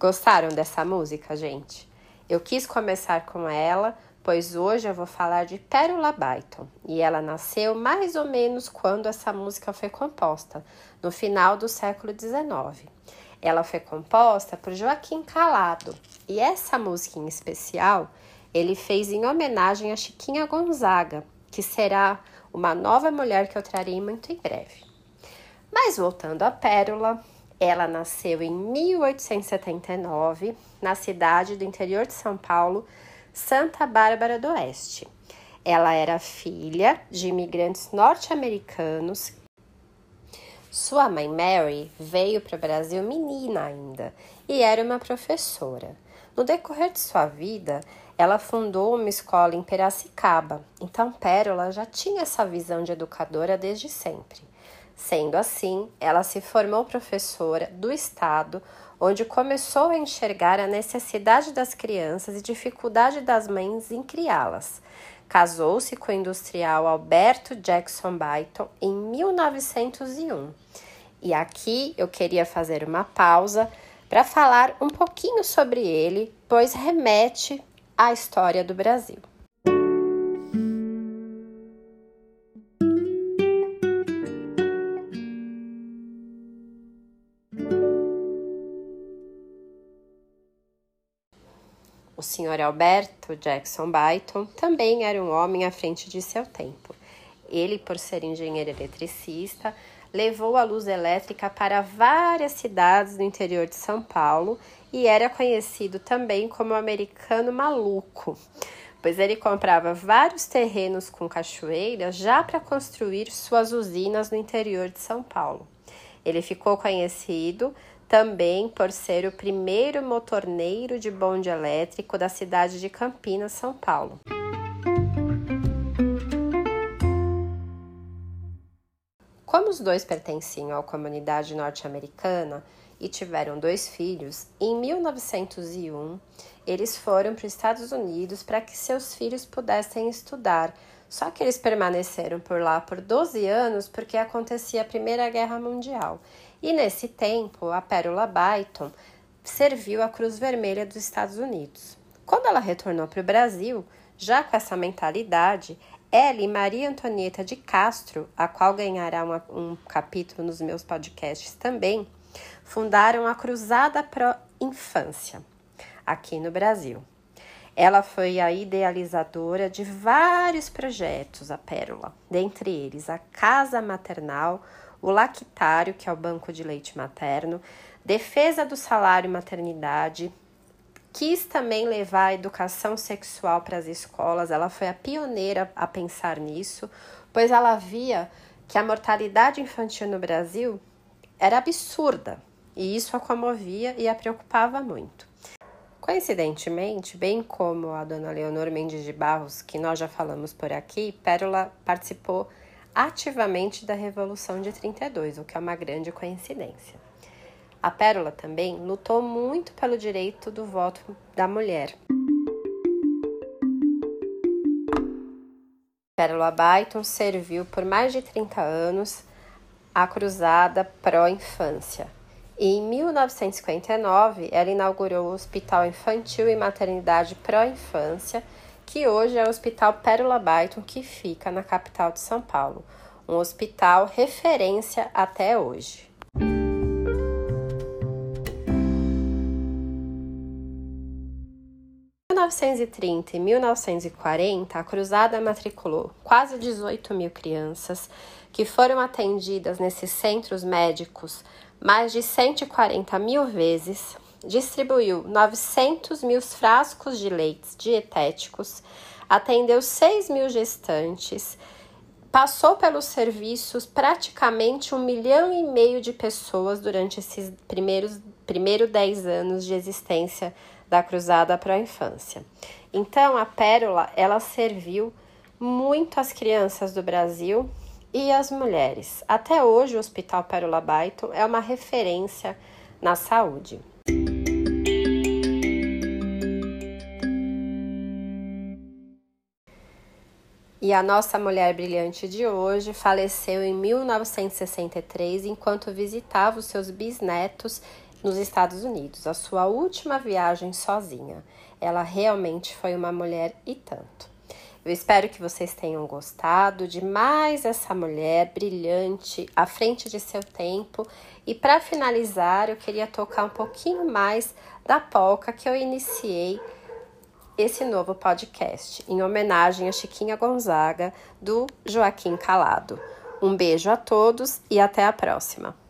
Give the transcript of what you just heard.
Gostaram dessa música, gente? Eu quis começar com ela, pois hoje eu vou falar de Pérola Byton e ela nasceu mais ou menos quando essa música foi composta, no final do século XIX. Ela foi composta por Joaquim Calado e essa música em especial ele fez em homenagem a Chiquinha Gonzaga, que será uma nova mulher que eu trarei muito em breve. Mas voltando à Pérola, ela nasceu em 1879 na cidade do interior de São Paulo, Santa Bárbara do Oeste. Ela era filha de imigrantes norte-americanos. Sua mãe Mary veio para o Brasil menina ainda e era uma professora. No decorrer de sua vida, ela fundou uma escola em Piracicaba, então Pérola já tinha essa visão de educadora desde sempre. Sendo assim, ela se formou professora do Estado, onde começou a enxergar a necessidade das crianças e dificuldade das mães em criá-las. Casou-se com o industrial Alberto Jackson Byton em 1901. E aqui eu queria fazer uma pausa para falar um pouquinho sobre ele, pois remete à história do Brasil. Sr. Alberto Jackson Byton também era um homem à frente de seu tempo. Ele, por ser engenheiro eletricista, levou a luz elétrica para várias cidades do interior de São Paulo e era conhecido também como americano maluco, pois ele comprava vários terrenos com cachoeiras já para construir suas usinas no interior de São Paulo. Ele ficou conhecido também por ser o primeiro motorneiro de bonde elétrico da cidade de Campinas, São Paulo. Como os dois pertenciam à comunidade norte-americana e tiveram dois filhos, em 1901 eles foram para os Estados Unidos para que seus filhos pudessem estudar. Só que eles permaneceram por lá por 12 anos porque acontecia a Primeira Guerra Mundial e nesse tempo, a Pérola Byton serviu a Cruz Vermelha dos Estados Unidos. Quando ela retornou para o Brasil, já com essa mentalidade, ela e Maria Antonieta de Castro, a qual ganhará uma, um capítulo nos meus podcasts também, fundaram a Cruzada Pro Infância, aqui no Brasil. Ela foi a idealizadora de vários projetos, a Pérola, dentre eles a Casa Maternal, o lactário, que é o banco de leite materno, defesa do salário e maternidade, quis também levar a educação sexual para as escolas, ela foi a pioneira a pensar nisso, pois ela via que a mortalidade infantil no Brasil era absurda e isso a comovia e a preocupava muito. Coincidentemente, bem como a dona Leonor Mendes de Barros, que nós já falamos por aqui, Pérola participou ativamente da Revolução de 32, o que é uma grande coincidência. A Pérola também lutou muito pelo direito do voto da mulher. Pérola Byton serviu por mais de 30 anos a Cruzada Pró-Infância. E em 1959, ela inaugurou o Hospital Infantil e Maternidade Pró-Infância, que hoje é o Hospital Pérola Byton, que fica na capital de São Paulo, um hospital referência até hoje. Em 1930 e 1940, a Cruzada matriculou quase 18 mil crianças que foram atendidas nesses centros médicos mais de 140 mil vezes distribuiu 900 mil frascos de leites dietéticos, atendeu 6 mil gestantes, passou pelos serviços praticamente um milhão e meio de pessoas durante esses primeiros primeiro 10 anos de existência da Cruzada para a Infância. Então, a Pérola, ela serviu muito as crianças do Brasil e as mulheres. Até hoje, o Hospital Pérola Byton é uma referência na saúde. E a nossa mulher brilhante de hoje faleceu em 1963 enquanto visitava os seus bisnetos nos Estados Unidos, a sua última viagem sozinha. Ela realmente foi uma mulher e tanto. Eu espero que vocês tenham gostado de mais essa mulher brilhante à frente de seu tempo. E para finalizar, eu queria tocar um pouquinho mais da polca que eu iniciei esse novo podcast, em homenagem a Chiquinha Gonzaga, do Joaquim Calado. Um beijo a todos e até a próxima!